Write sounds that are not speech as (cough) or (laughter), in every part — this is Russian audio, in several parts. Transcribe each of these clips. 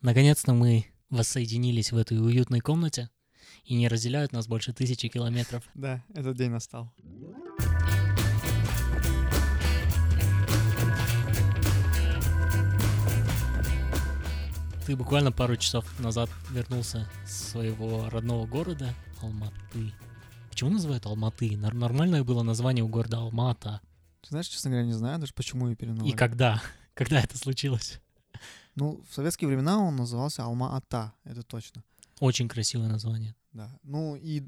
Наконец-то мы воссоединились в этой уютной комнате, и не разделяют нас больше тысячи километров. (laughs) Да, этот день настал. Ты буквально пару часов назад вернулся с своего родного города Алматы. Почему называют Алматы? Нор- Нормальное было название у города Алмата. Ты знаешь, честно говоря, не знаю даже, почему ее переименовали. И когда? (laughs) Когда это случилось? Ну, в советские времена он назывался Алма-Ата, это точно. Очень красивое название. Да. Ну и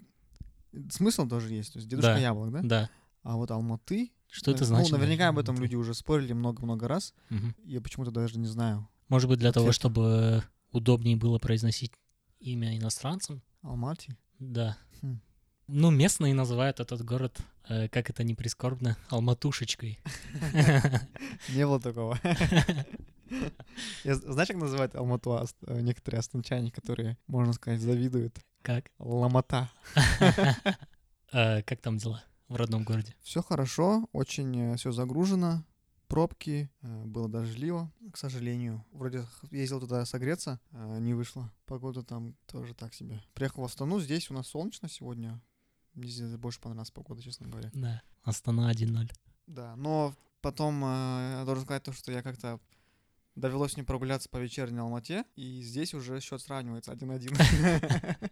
смысл тоже есть. То есть дедушка Да. яблок, да? Да. А вот Алматы... Что это ну, значит? наверняка об этом люди уже спорили много-много раз. Мгм. Я почему-то даже не знаю. Может быть, для того, Ответ. чтобы удобнее было произносить имя иностранцам? Алмати? Да. Хм. Ну, местные называют этот город, э, как это не прискорбно, Алматушечкой. (laughs) Не было такого. (laughs) (laughs) Я Знаешь, как называют Алмату ас- э, некоторые астанчане, которые, можно сказать, завидуют? Как? Ломота. (laughs) Э, Как там дела в родном городе? Все хорошо, очень все загружено, пробки, э, было дождливо, к сожалению. Вроде ездил туда согреться, не вышло. Погода там тоже так себе. Приехал в Астану, здесь у нас солнечно сегодня. Мне здесь больше понравилась погода, честно говоря. Да. Астана 1-0. Да, но потом э, я должен сказать то, что я как-то довелось мне прогуляться по вечерней Алмате, и здесь уже счет сравнивается 1-1.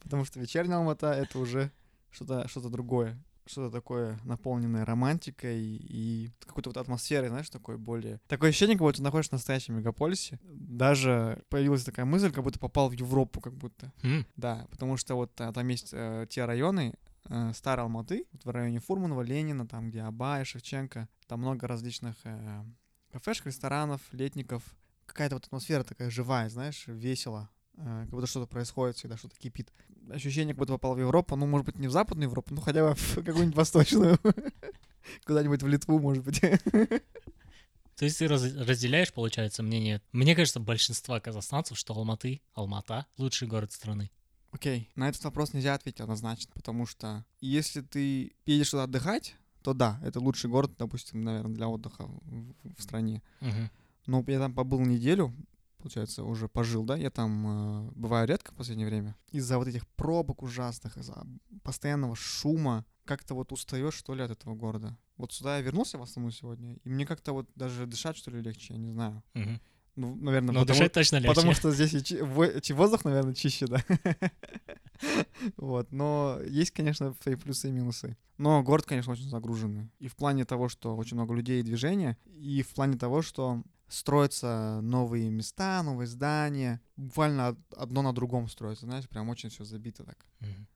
Потому что вечерняя Алмата — это уже что-то что другое. Что-то такое наполненное романтикой и какой-то вот атмосферой, знаешь, такой более... Такое ощущение, как будто ты находишься в настоящем мегаполисе. Даже появилась такая мысль, как будто попал в Европу, как будто. Да, потому что вот а, там есть э, те районы, э, старой Алматы, вот в районе Фурманова, Ленина, там где Абая, Шевченко, там много различных э, кафешек, ресторанов, летников. Какая-то вот атмосфера такая живая, знаешь, весело. э, как будто что-то происходит, всегда что-то кипит. Ощущение, как будто попал в Европу, ну, может быть, не в Западную Европу, ну, хотя бы в (laughs) какую-нибудь восточную. (laughs) Куда-нибудь в Литву, может быть. (laughs) То есть ты раз- разделяешь, получается, мнение, мне кажется, большинства казахстанцев, что Алматы, Алмата — лучший город страны. Окей, на этот вопрос нельзя ответить однозначно, потому что если ты едешь туда отдыхать, то да, это лучший город, допустим, наверное, для отдыха в, в стране. Мгм. Но я там побыл неделю, получается, уже пожил, да, я там э, бываю редко в последнее время. Из-за вот этих пробок ужасных, из-за постоянного шума, как-то вот устаешь, что ли, от этого города. Вот сюда я вернулся в основном сегодня, и мне как-то вот даже дышать, что ли, легче, я не знаю. Мгм. Ну, наверное, Ну, потому, дышать точно легче. потому что здесь и чи- во- чи- воздух, наверное, чище, да. (laughs) Вот, но есть, конечно, свои плюсы и минусы. Но город, конечно, очень загруженный. И в плане того, что очень много людей и движения, и в плане того, что строятся новые места, новые здания. Буквально од- одно на другом строится, знаешь, прям очень все забито так.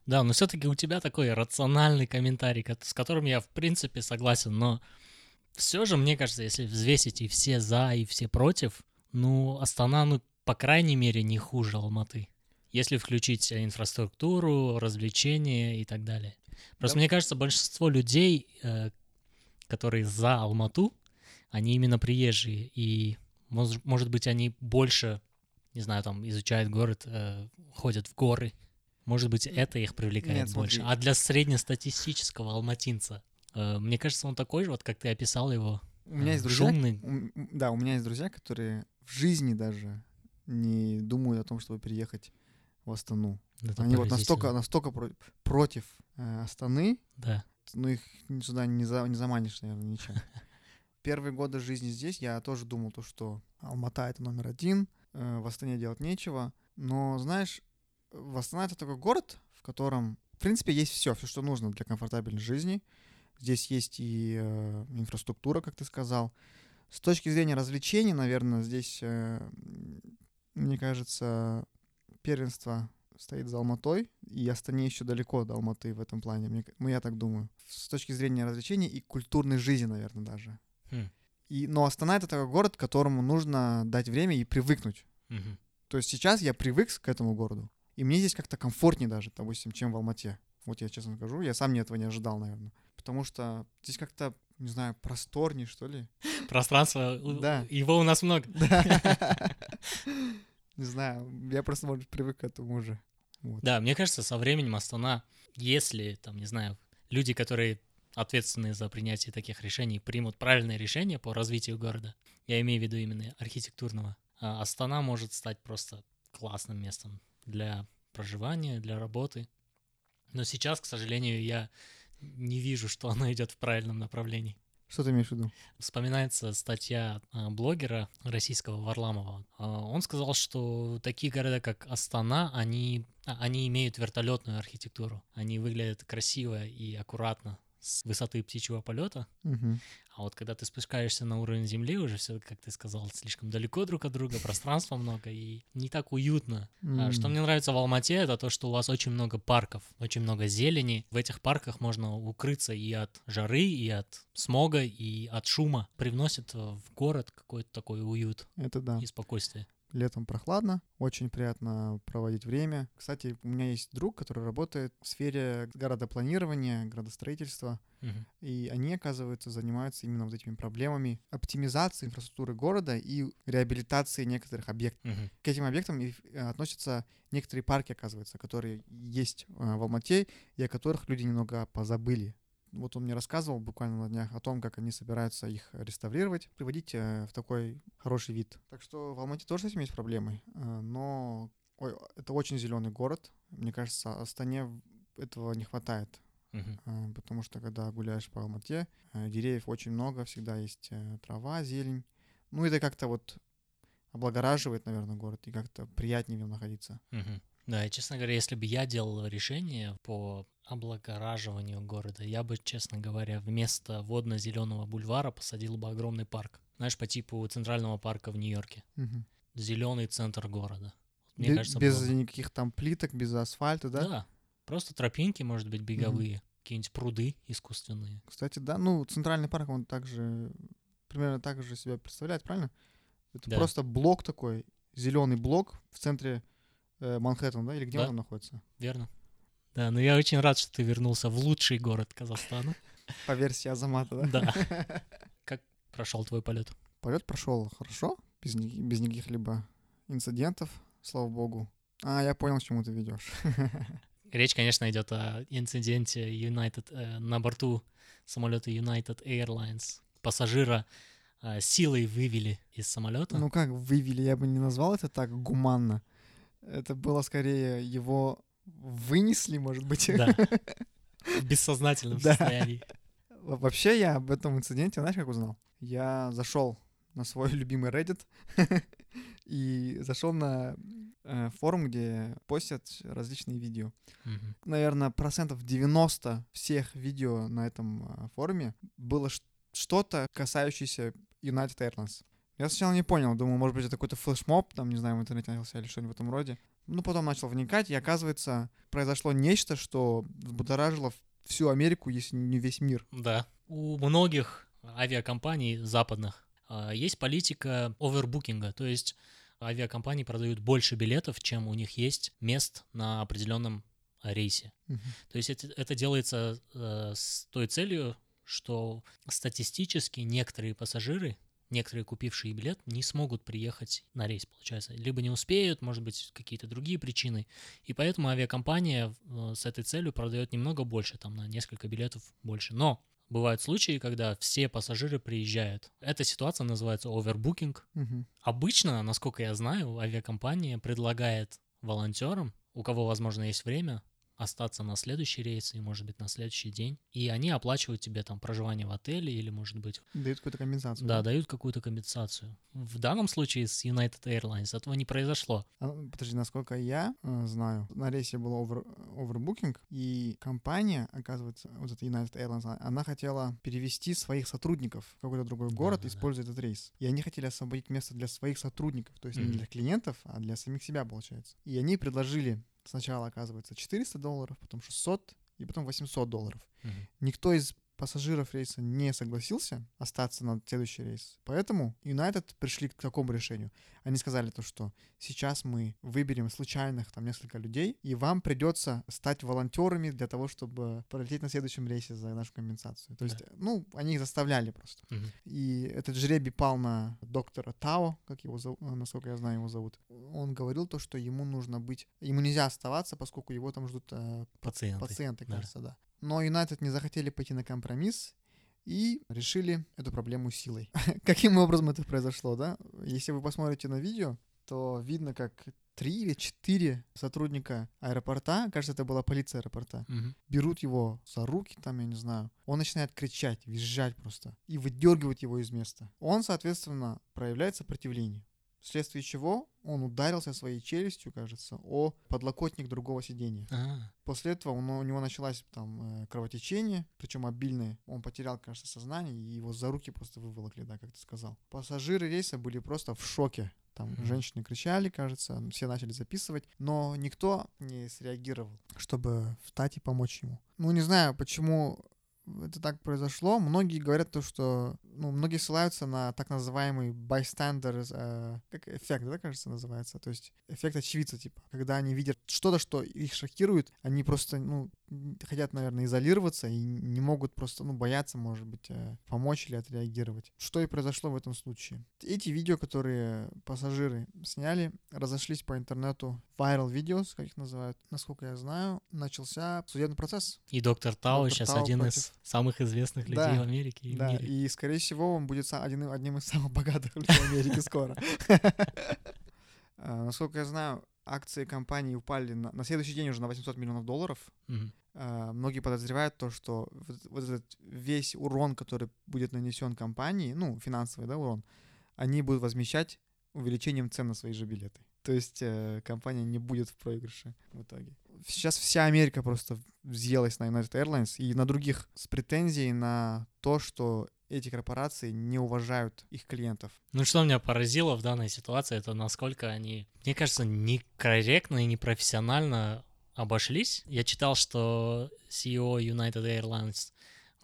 Да, но все-таки у тебя такой рациональный комментарий, ко- с которым я в принципе согласен, но все же, мне кажется, если взвесить и все за, и все против, ну, Астана, ну, по крайней мере, не хуже Алматы. Если включить инфраструктуру, развлечения и так далее. Просто Да. мне кажется, большинство людей, э, которые за Алмату, они именно приезжие, и, мож- может быть, они больше, не знаю, там, изучают город, э, ходят в горы. Может быть, это их привлекает Нет, больше. смотри. А для среднестатистического алматинца, э, мне кажется, он такой же, вот как ты описал его, У меня есть друзья, шумный. да, у меня есть друзья, которые в жизни даже не думают о том, чтобы переехать в Астану. Это Они вот настолько, настолько про- против э, Астаны, Да. ну их сюда не, за- не заманишь, наверное, ничем. (laughs) Первые годы жизни здесь я тоже думал, то, что Алмата — это номер один, э, в Астане делать нечего. Но, знаешь, в Астана — это такой город, в котором, в принципе, есть все, все, что нужно для комфортабельной жизни. Здесь есть и э, инфраструктура, как ты сказал. С точки зрения развлечений, наверное, здесь, э, мне кажется, первенство стоит за Алматой, и Астане еще далеко до Алматы в этом плане, мне ну, я так думаю. С точки зрения развлечений и культурной жизни, наверное, даже. Хм. И, но Астана — это такой город, которому нужно дать время и привыкнуть. Мгм. То есть сейчас я привык к этому городу, и мне здесь как-то комфортнее даже, допустим, чем в Алмате. Вот я честно скажу, я сам не этого не ожидал, наверное. Потому что здесь как-то, не знаю, просторнее, что ли. (laughs) Пространство, Да. его у нас много. (laughs) Не знаю, я просто, может, привык к этому уже. Вот. Да, мне кажется, со временем Астана, если, там, не знаю, люди, которые ответственны за принятие таких решений, примут правильное решение по развитию города, я имею в виду именно архитектурного, а, Астана может стать просто классным местом для проживания, для работы. Но сейчас, к сожалению, я не вижу, что оно идет в правильном направлении. Что ты имеешь в виду? Вспоминается статья а, блогера российского Варламова. А, Он сказал, что такие города, как Астана, они, а, они имеют вертолетную архитектуру. Они выглядят красиво и аккуратно с высоты птичьего полета. Мгм. А вот когда ты спускаешься на уровень земли, уже все, как ты сказал, слишком далеко друг от друга, пространства много и не так уютно. А Что мне нравится в Алмате, это то, что у вас очень много парков, очень много зелени. В этих парках можно укрыться и от жары, и от смога, и от шума. Привносит в город какой-то такой уют Это да. и спокойствие. Летом прохладно, очень приятно проводить время. Кстати, у меня есть друг, который работает в сфере городопланирования, градостроительства, Мгм. и они, оказывается, занимаются именно вот этими проблемами оптимизации инфраструктуры города и реабилитации некоторых объектов. Мгм. К этим объектам э, относятся некоторые парки, оказывается, которые есть э, в Алмате и о которых люди немного позабыли. Вот он мне рассказывал буквально на днях о том, как они собираются их реставрировать, приводить э, в такой хороший вид. Так что в Алмате тоже с этим есть проблемы, э, но ой, это очень зеленый город. Мне кажется, Астане этого не хватает, э, потому что когда гуляешь по Алмате, деревьев очень много, всегда есть трава, зелень. Ну, это как-то вот облагораживает, наверное, город, и как-то приятнее в нем находиться. Мгм. Да, и, честно говоря, если бы я делал решение по облагораживанию города, я бы, честно говоря, вместо водно-зеленого бульвара посадил бы огромный парк. Знаешь, по типу Центрального парка в Нью-Йорке. Мгм. Зеленый центр города. Мне Бе- кажется, без было бы- никаких там плиток, без асфальта, да? Да, просто тропинки, может быть, беговые, какие-нибудь пруды искусственные. Кстати, да, ну, центральный парк, он также примерно так же себя представляет, правильно? Это Да. просто блок такой, зеленый блок в центре э, Манхэттена, да? Или где Да. он там находится? Верно? Да, но я очень рад, что ты вернулся в лучший город Казахстана. (laughs) По версии Азамата, да? Да. (laughs) Как прошел твой полет? Полет прошел хорошо, без, без никаких либо инцидентов, слава богу. А, я понял, к чему ты ведешь. (laughs) Речь, конечно, идет о инциденте United э, на борту самолета United Airlines. Пассажира э, силой вывели из самолета. Ну как вывели, я бы не назвал это так гуманно. Это было скорее его вынесли, может быть. Да. (laughs) В бессознательном состоянии. Во- Вообще я об этом инциденте, знаешь, как узнал? Я зашел на свой любимый Reddit (laughs) и зашел на э, форум, где постят различные видео. Мгм. Наверное, процентов 90 всех видео на этом э, форуме было что-то, касающееся United Airlines. Я сначала не понял, думал, может быть, это какой-то флешмоб, там, не знаю, в интернете начался или что-нибудь в этом роде. Ну, потом начал вникать, и оказывается, произошло нечто, что взбудоражило всю Америку, если не весь мир. Да. У многих авиакомпаний западных а, есть политика овербукинга, то есть авиакомпании продают больше билетов, чем у них есть мест на определенном рейсе. Мгм. То есть это, это делается э, с той целью, что статистически некоторые пассажиры, некоторые купившие билет, не смогут приехать на рейс, получается. Либо не успеют, может быть, какие-то другие причины. И поэтому авиакомпания э, с этой целью продает немного больше, там на несколько билетов больше. Но бывают случаи, когда все пассажиры приезжают. Эта ситуация называется овербукинг. Мгм. Обычно, насколько я знаю, авиакомпания предлагает волонтерам, у кого, возможно, есть время, остаться на следующий рейс и, может быть, на следующий день. И они оплачивают тебе там проживание в отеле или, может быть, Дают какую-то компенсацию. да, дают какую-то компенсацию. В данном случае с United Airlines этого не произошло. А, Подожди, насколько я э, знаю, на рейсе был овер, овербукинг, и компания, оказывается, вот эта United Airlines, а- она хотела перевести своих сотрудников в какой-то другой город, Да-да-да. используя этот рейс. И они хотели освободить место для своих сотрудников, то есть не Мгм. для клиентов, а для самих себя, получается. И они предложили сначала, оказывается, 400 долларов, потом 600 и потом 800 долларов. Мгм. Никто из пассажиров рейса не согласился остаться на следующий рейс. Поэтому United пришли к такому решению. Они сказали то, что сейчас мы выберем случайных там несколько людей, и вам придется стать волонтерами для того, чтобы пролететь на следующем рейсе за нашу компенсацию. То есть, Да. ну, они их заставляли просто. Мгм. И этот жребий пал на доктора Тао, как его зовут, насколько я знаю, его зовут. Он говорил то, что ему нужно быть, ему нельзя оставаться, поскольку его там ждут э, Пациенты. пациенты, да. кажется, да. Но Юнайтед не захотели пойти на компромисс, и решили эту проблему силой. (laughs) Каким образом это произошло, да? Если вы посмотрите на видео, то видно, как три или четыре сотрудника аэропорта, кажется, это была полиция аэропорта, Мгм. берут его за руки, там, я не знаю, он начинает кричать, визжать просто, и выдергивать его из места. Он, соответственно, проявляет сопротивление. Вследствие чего он ударился своей челюстью, кажется, о подлокотник другого сидения. А, После этого он- у него началось там э, кровотечение, причем обильное. Он потерял, кажется, сознание, и его за руки просто выволокли, да, как ты сказал. Пассажиры рейса были просто в шоке. Там Мгм. женщины кричали, кажется, все начали записывать, но никто не среагировал, чтобы встать и помочь ему. Ну, не знаю, почему это так произошло. Многие говорят то, что... Ну, многие ссылаются на так называемый bystander э, как эффект, да, кажется, называется. То есть эффект очевидца, типа. Когда они видят что-то, что их шокирует, они просто, ну, хотят, наверное, изолироваться и не могут просто, ну, бояться, может быть, э, помочь или отреагировать. Что и произошло в этом случае. Эти видео, которые пассажиры сняли, разошлись по интернету. Viral videos, как их называют. Насколько я знаю, начался судебный процесс. И доктор Тао Доктор сейчас Тао один против- из самых известных людей Да, в Америке и в Да, мире. и, скорее всего, он будет один- одним из самых богатых людей в Америке скоро. (laughs) А, Насколько я знаю, акции компании упали на, на следующий день уже на 800 миллионов долларов. А, Многие подозревают то, что вот, вот этот весь урон, который будет нанесен компании, ну, финансовый, да, урон, они будут возмещать увеличением цен на свои же билеты. То есть э, компания не будет в проигрыше в итоге. Сейчас вся Америка просто взъелась на United Airlines и на других с претензией на то, что эти корпорации не уважают их клиентов. Ну, что меня поразило в данной ситуации, это насколько они, мне кажется, некорректно и непрофессионально обошлись. Я читал, что CEO United Airlines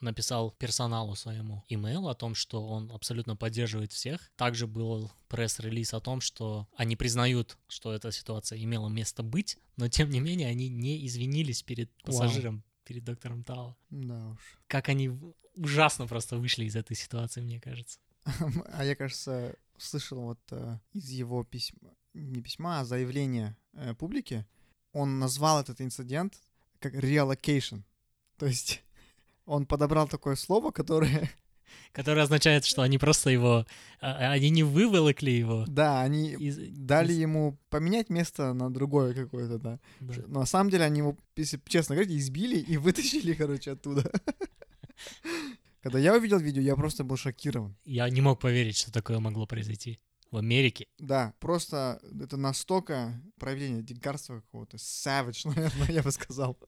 написал персоналу своему имейл о том, что он абсолютно поддерживает всех. Также был пресс-релиз о том, что они признают, что эта ситуация имела место быть, но тем не менее они не извинились перед Вау. пассажиром, перед доктором Тао. Да уж. Как они ужасно просто вышли из этой ситуации, мне кажется. (laughs) А я, кажется, слышал вот э, из его письма, не письма, а заявления э, публике, он назвал этот инцидент как reallocation. То есть он подобрал такое слово, которое... (laughs) Которое означает, что они просто его... а, Они не выволокли его. Да, они из- дали из- ему поменять место на другое какое-то, да. да. Но на самом деле они его, если честно говорить, избили и (laughs) вытащили, короче, оттуда. (laughs) Когда я увидел видео, я просто был шокирован. Я не мог поверить, что такое могло произойти в Америке. Да, просто это настолько проявление дикарства какого-то, savage, наверное, я бы сказал.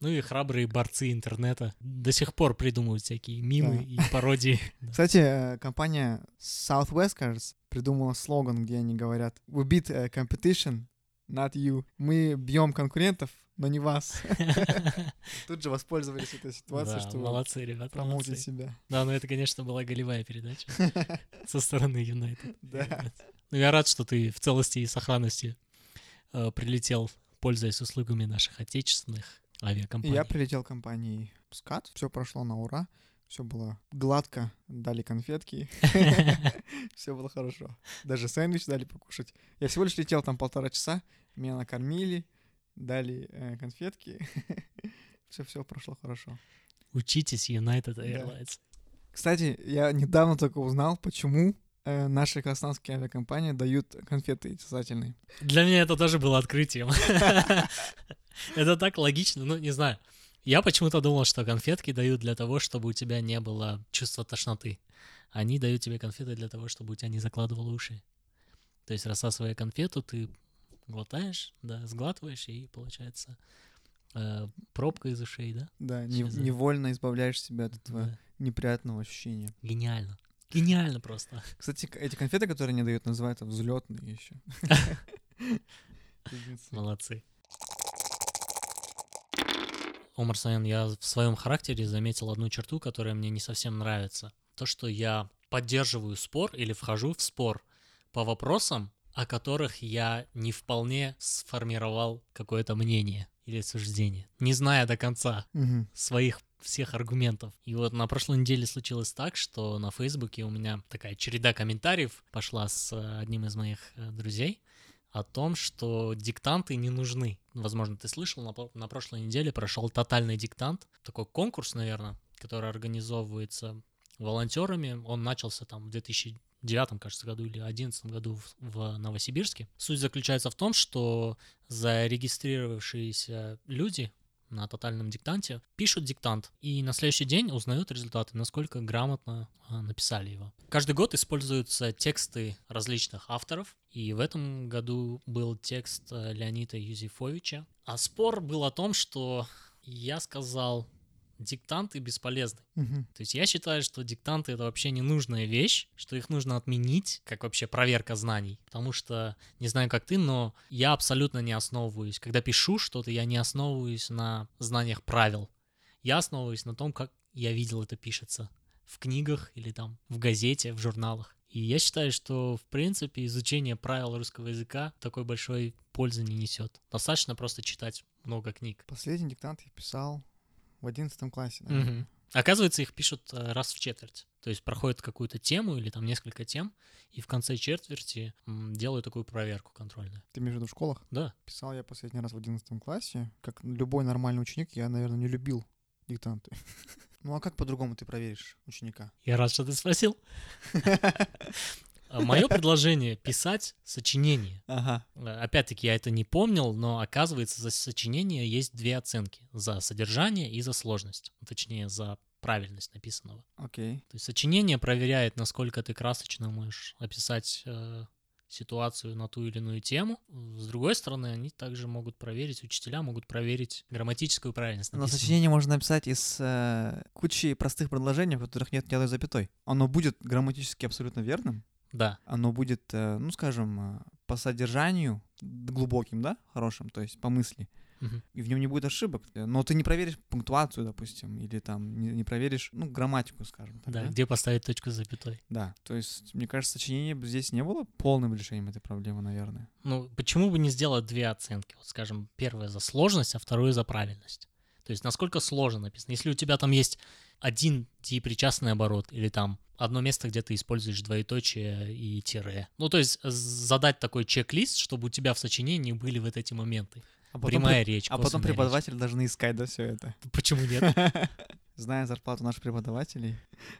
Ну и храбрые борцы интернета до сих пор придумывают всякие мимы Да. и пародии. (laughs) Кстати, э, компания Southwest, кажется, придумала слоган, где они говорят «We beat э, competition, not you». Мы бьем конкурентов, но не вас. (laughs) Тут же воспользовались этой ситуацией, Да, чтобы молодцы, ребята, промоутить себя. Да, но это, конечно, была голевая передача (laughs) со стороны Юнайтед. Да. Ну, я рад, что ты в целости и сохранности э, прилетел, пользуясь услугами наших отечественных И авиакомпаний. я прилетел к компании Скат, все прошло на ура, все было гладко, дали конфетки, (laughs) все было хорошо. Даже сэндвич дали покушать. Я всего лишь летел там полтора часа, меня накормили, дали э, конфетки, (laughs) все-все прошло хорошо. Учитесь United Airlines. Кстати, я недавно только узнал, почему э, наши казахстанские авиакомпании дают конфеты сосательные. Для меня это тоже было открытием. (laughs) Это так логично, ну, не знаю. Я почему-то думал, что конфетки дают для того, чтобы у тебя не было чувства тошноты. Они дают тебе конфеты для того, чтобы у тебя не закладывало уши. То есть, рассасывая конфету, ты глотаешь, да, сглатываешь, и получается э, пробка из ушей, да? Да, не- невольно избавляешь себя от этого Да. неприятного ощущения. Гениально. Гениально просто. Кстати, эти конфеты, которые они дают, называются взлетные еще. (laughs) Молодцы. Омар Саян, я в своем характере заметил одну черту, которая мне не совсем нравится. То, что я поддерживаю спор или вхожу в спор по вопросам, о которых я не вполне сформировал какое-то мнение или суждение, не зная до конца Мгм. своих всех аргументов. И вот на прошлой неделе случилось так, что на Фейсбуке у меня такая череда комментариев пошла с э, одним из моих э, друзей о том, что диктанты не нужны. Возможно, ты слышал, на, прошлой неделе прошел тотальный диктант, такой конкурс, наверное, который организовывается волонтерами. Он начался там в 2009, кажется, году или 2011 году в, в Новосибирске. Суть заключается в том, что зарегистрировавшиеся люди на тотальном диктанте, пишут диктант и на следующий день узнают результаты, насколько грамотно а, написали его. Каждый год используются тексты различных авторов, и в этом году был текст э, Леонида Юзефовича. А спор был о том, что я сказал диктанты бесполезны. Мгм. То есть я считаю, что диктанты это вообще ненужная вещь, что их нужно отменить, как вообще проверка знаний. Потому что, не знаю, как ты, но я абсолютно не основываюсь. Когда пишу что-то, я не основываюсь на знаниях правил. Я основываюсь на том, как я видел это пишется в книгах или там в газете, в журналах. И я считаю, что, в принципе, изучение правил русского языка такой большой пользы не несет. Достаточно просто читать много книг. Последний диктант я писал в одиннадцатом классе. наверное. Мгм. Оказывается, их пишут э, раз в четверть. То есть проходит какую-то тему или там несколько тем, и в конце четверти делают такую проверку контрольную. Ты имеешь в школах? Да. Писал я последний раз в одиннадцатом классе. Как любой нормальный ученик, я, наверное, не любил диктанты. (laughs) Ну а как по-другому ты проверишь ученика? Я рад, что ты спросил. (laughs) Мое предложение — писать сочинение. Ага. Э, Опять-таки, я это не помнил, но оказывается, за сочинение есть две оценки. За содержание и за сложность. Ну, Точнее, за правильность написанного. Окей. То есть сочинение проверяет, насколько ты красочно можешь описать э, ситуацию на ту или иную тему. С другой стороны, они также могут проверить, учителя могут проверить грамматическую правильность. Но написанного. сочинение можно написать из э, кучи простых предложений, в которых нет ни одной запятой. Оно будет грамматически абсолютно верным, Да, оно будет, э, ну, скажем, э, по содержанию глубоким, да, хорошим, то есть по мысли, Мгм. и в нем не будет ошибок. Э, Но ты не проверишь пунктуацию, допустим, или там не, не проверишь, ну, грамматику, скажем так. да, да? где поставить точку с запятой. Да, то есть, мне кажется, сочинение здесь не было полным решением этой проблемы, наверное. Ну, почему бы не сделать две оценки? Вот, скажем, первая за сложность, а вторую за правильность. То есть, насколько сложно написано. Если у тебя там есть один причастный оборот или там одно место, где ты используешь двоеточие и тире. Ну, то есть задать такой чек-лист, чтобы у тебя в сочинении были вот эти моменты. А потом, Прямая преп- речь, а потом косвенная речь. преподаватели должны искать, да, все это. (laughs) Почему нет? (laughs) Зная зарплату наших преподавателей,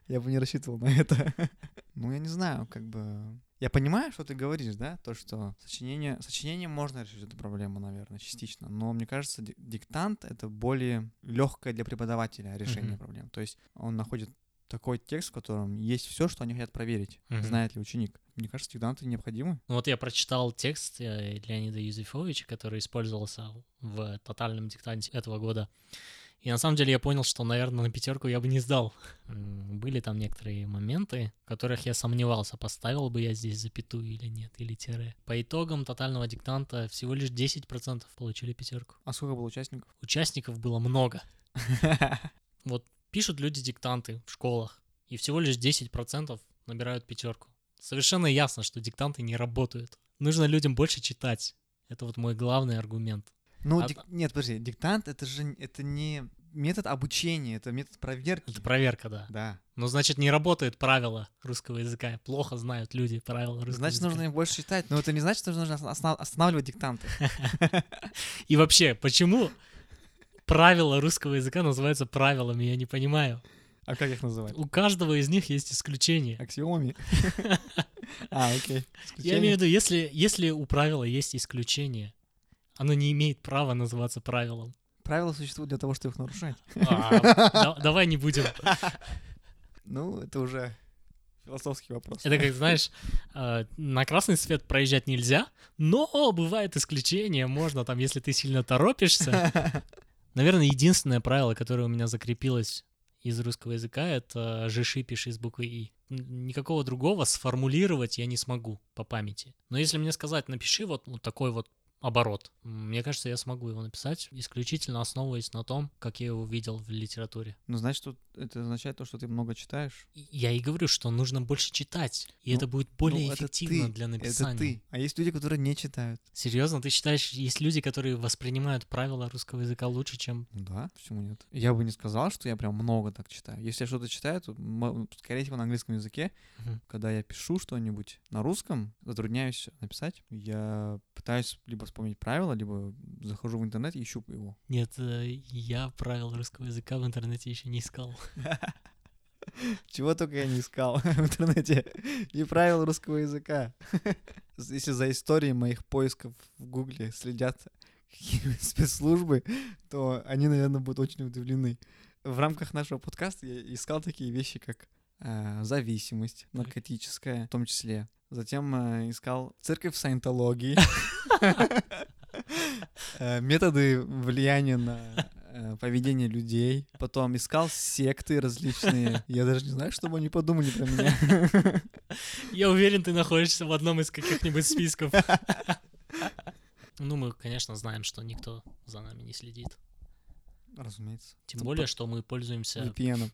я бы не рассчитывал на это. (laughs) Ну, я не знаю, как бы... Я понимаю, что ты говоришь, да, то, что сочинение... Сочинение можно решить эту проблему, наверное, частично, но мне кажется, ди- диктант — это более легкое для преподавателя решение Мгм. проблем. То есть он находит такой текст, в котором есть все, что они хотят проверить, Мгм. знает ли ученик. Мне кажется, диктанты необходимы. Ну вот я прочитал текст э, Леонида Юзефовича, который использовался в тотальном диктанте этого года. И на самом деле я понял, что, наверное, на пятерку я бы не сдал. Были там некоторые моменты, в которых я сомневался, поставил бы я здесь запятую или нет, или тире. По итогам тотального диктанта всего лишь 10% получили пятерку. А сколько было участников? Участников было много. Вот пишут люди диктанты в школах, и всего лишь 10% набирают пятерку. Совершенно ясно, что диктанты не работают. Нужно людям больше читать. Это вот мой главный аргумент. Ну, А- дик- нет, подожди, диктант — это же это не метод обучения, это метод проверки. Это проверка, да. Да. Но значит, не работают правила русского языка. Плохо знают люди правила русского Значит, языка. нужно их больше читать. Но это не значит, что нужно останавливать диктанты. (laughs) И вообще, почему правила русского языка называются правилами, я не понимаю. А как их называть? У каждого из них есть исключение. Аксиомами. (laughs) (laughs) А, окей. Я имею в виду, если, если у правила есть исключение, оно не имеет права называться правилом. Правила существуют для того, чтобы их нарушать. А, да- (laughs) давай не будем. Ну, это уже философский вопрос. Это как, знаешь, э, на красный свет проезжать нельзя, но бывает исключение, можно там, если ты сильно торопишься. (laughs) Наверное, единственное правило, которое у меня закрепилось из русского языка, это «жиши, пиши» с буквой «и». Никакого другого сформулировать я не смогу по памяти. Но если мне сказать «напиши вот, вот такой вот оборот», мне кажется, я смогу его написать, исключительно основываясь на том, как я его видел в литературе. Ну, значит, тут это означает то, что ты много читаешь. Я и говорю, что нужно больше читать, и Ну, это будет более Ну, это эффективно ты, для написания. Это ты. А есть люди, которые не читают. Серьезно, ты считаешь, есть люди, которые воспринимают правила русского языка лучше, чем... Ну Да, почему нет? Я бы не сказал, что я прям много так читаю. Если я что-то читаю, то, скорее всего, на английском языке. Мгм. Когда я пишу что-нибудь на русском, затрудняюсь написать. Я пытаюсь либо вспомнить правила, либо захожу в интернет и ищу его. Нет, э, я правил русского языка в интернете еще не искал. (laughs) Чего только я не искал (laughs) в интернете. И правил русского языка. (laughs) Если за историей моих поисков в Гугле следят какие-нибудь спецслужбы, то они, наверное, будут очень удивлены. В рамках нашего подкаста я искал такие вещи, как э, зависимость наркотическая, в том числе. Затем э, искал церковь саентологии, э, методы влияния на поведение людей. Потом искал секты различные. Я даже не знаю, что бы они подумали про меня. Я уверен, ты находишься в одном из каких-нибудь списков. Ну, мы, конечно, знаем, что никто за нами не следит. Разумеется. Тем более, что мы пользуемся... VPN.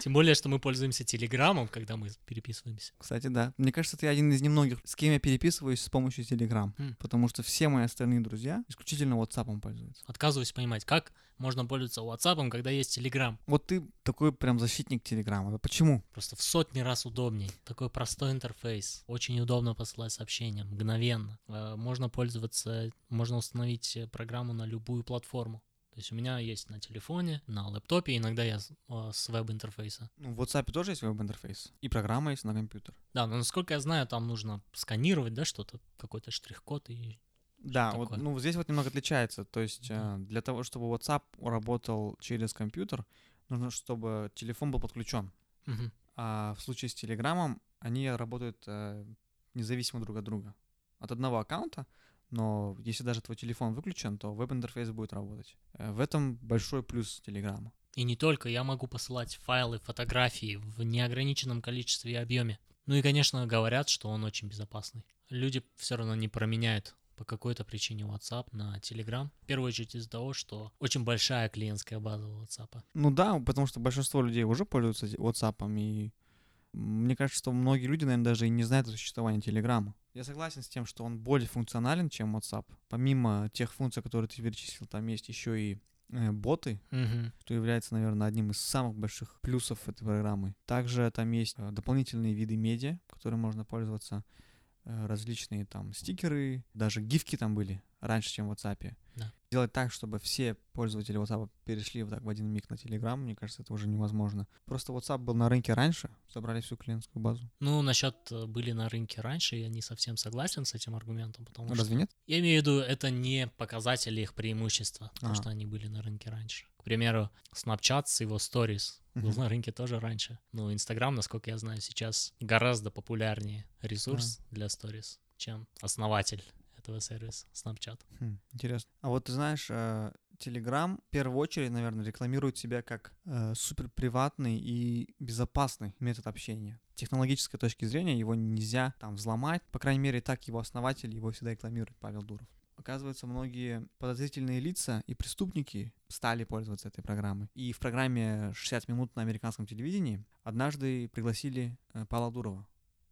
Тем более, что мы пользуемся Телеграмом, когда мы переписываемся. Кстати, да. Мне кажется, ты один из немногих, с кем я переписываюсь с помощью Telegram. М. Потому что все мои остальные друзья исключительно WhatsApp пользуются. Отказываюсь понимать, как можно пользоваться WhatsApp, когда есть Telegram. Вот ты такой прям защитник Телеграма. Почему? Просто в сотни раз удобней. Такой простой интерфейс. Очень удобно посылать сообщения, мгновенно. Э, Можно пользоваться, можно установить э, программу на любую платформу. То есть у меня есть на телефоне, на лэптопе, иногда я с, э, с веб-интерфейса. Ну, в WhatsApp тоже есть веб-интерфейс. И программа есть на компьютер. Да, но насколько я знаю, там нужно сканировать, да, что-то, какой-то штрих-код и... Да, вот, ну, здесь вот немного отличается. То есть Да. э, для того, чтобы WhatsApp работал через компьютер, нужно, чтобы телефон был подключен. Мгм. А в случае с Телеграмом они работают э, независимо друг от друга. От одного аккаунта, но если даже твой телефон выключен, то веб-интерфейс будет работать. Э, в этом большой плюс Телеграма. И не только, я могу посылать файлы, фотографии в неограниченном количестве и объеме. Ну и, конечно, говорят, что он очень безопасный. Люди все равно не променяют по какой-то причине WhatsApp на Telegram. В первую очередь из-за того, что очень большая клиентская база у WhatsApp. Ну да, потому что большинство людей уже пользуются WhatsApp, и мне кажется, что многие люди, наверное, даже и не знают о существовании Телеграма. Я согласен с тем, что он более функционален, чем WhatsApp. Помимо тех функций, которые ты перечислил, там есть еще и э, боты, Мгм. что является, наверное, одним из самых больших плюсов этой программы. Также там есть э, дополнительные виды медиа, которыми можно пользоваться, э, различные там стикеры, даже гифки там были раньше, чем в WhatsApp. Да. Сделать так, чтобы все пользователи WhatsApp перешли вот так в один миг на Telegram, мне кажется, это уже невозможно. Просто WhatsApp был на рынке раньше, собрали всю клиентскую базу. Ну, насчет э, были на рынке раньше, я не совсем согласен с этим аргументом, потому что... Разве нет? Я имею в виду, это не показатель их преимущества, то, Ага. что они были на рынке раньше. К примеру, Snapchat с его stories был Мгм. на рынке тоже раньше. Ну, Instagram, насколько я знаю, сейчас гораздо популярнее ресурс для stories, чем основатель этого сервиса Snapchat. Хм, интересно. А вот ты знаешь, э, Telegram в первую очередь, наверное, рекламирует себя как э, супер приватный и безопасный метод общения. С технологической точки зрения его нельзя там взломать. По крайней мере, так его основатель его всегда рекламирует, Павел Дуров. Оказывается, многие подозрительные лица и преступники стали пользоваться этой программой. И в программе «60 минут на американском телевидении» однажды пригласили э, Павла Дурова.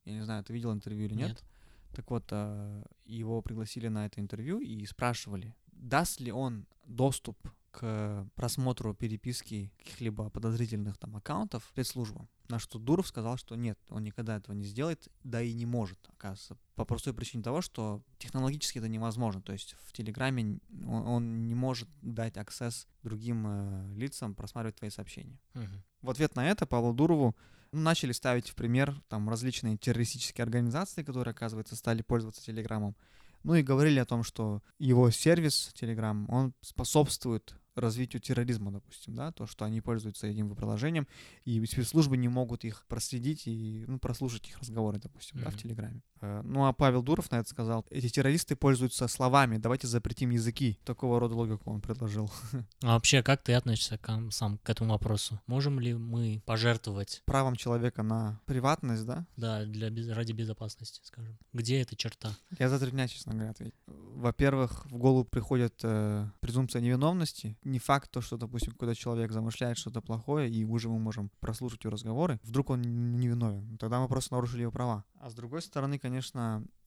Я не знаю, ты видел интервью или нет? Так вот, э, его пригласили на это интервью и спрашивали, даст ли он доступ к просмотру переписки каких-либо подозрительных там аккаунтов спецслужбам. На что Дуров сказал, что нет, он никогда этого не сделает, да и не может, оказывается. По простой причине того, что технологически это невозможно. То есть в Телеграме он, он не может дать аксесс другим э, лицам просматривать твои сообщения. Мгм. В ответ на это Павлу Дурову начали ставить в пример там различные террористические организации, которые, оказывается, стали пользоваться Телеграмом. Ну и говорили о том, что его сервис Telegram, он способствует развитию терроризма, допустим, да, то, что они пользуются этим приложением, и спецслужбы не могут их проследить и ну, прослушать их разговоры, допустим, да, в. Телеграме. Э, Ну а Павел Дуров на это сказал, эти террористы пользуются словами, давайте запретим языки. Такого рода логику он предложил. (laughs) А вообще, как ты относишься к, ам- сам к этому вопросу? Можем ли мы пожертвовать, Правом человека на приватность, да, да, для, ради безопасности, скажем? Где эта черта? Я затрудняюсь, честно говоря, ответить. Во-первых, в голову приходит э, презумпция невиновности. Не факт то, что, допустим, какой-то человек замышляет что-то плохое, и уже мы можем прослушать его разговоры. Вдруг он невиновен. Тогда мы просто нарушили его права. А с другой стороны, конечно,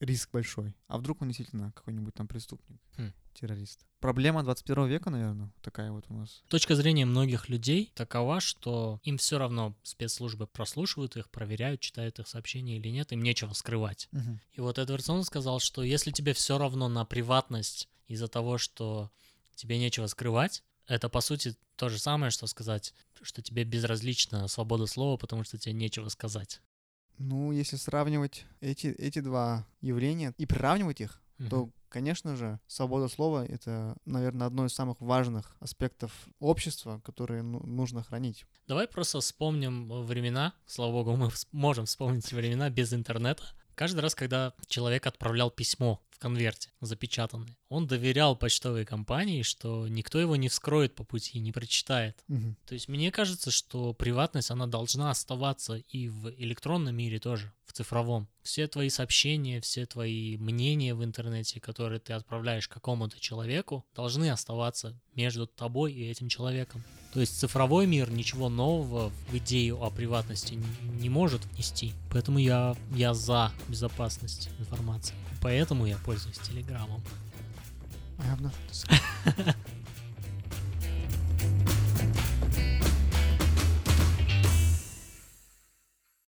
риск большой. А вдруг он действительно какой-нибудь там преступник, Хм. террорист. Проблема 21 века, наверное, такая вот у нас. Точка зрения многих людей такова, что им все равно спецслужбы прослушивают их, проверяют, читают их сообщения или нет, им нечего скрывать. И вот Эдвард Сноуден сказал, что если тебе все равно на приватность из-за того, что тебе нечего скрывать, это по сути то же самое, что сказать, что тебе безразлична свобода слова, потому что тебе нечего сказать. Ну, если сравнивать эти, эти два явления и приравнивать их, Мгм. то, конечно же, свобода слова — это, наверное, одно из самых важных аспектов общества, которые ну, нужно хранить. Давай просто вспомним времена. Слава богу, мы можем вспомнить времена без интернета. Каждый раз, когда человек отправлял письмо в конверте, запечатанное, он доверял почтовой компании, что никто его не вскроет по пути, не прочитает. То есть мне кажется, что приватность, она должна оставаться и в электронном мире тоже, цифровом. Все твои сообщения, все твои мнения в интернете, которые ты отправляешь какому-то человеку, должны оставаться между тобой и этим человеком. То есть цифровой мир ничего нового в идею о приватности не может внести. Поэтому я, я за безопасность информации. Поэтому я пользуюсь Телеграмом. I have nothing to say.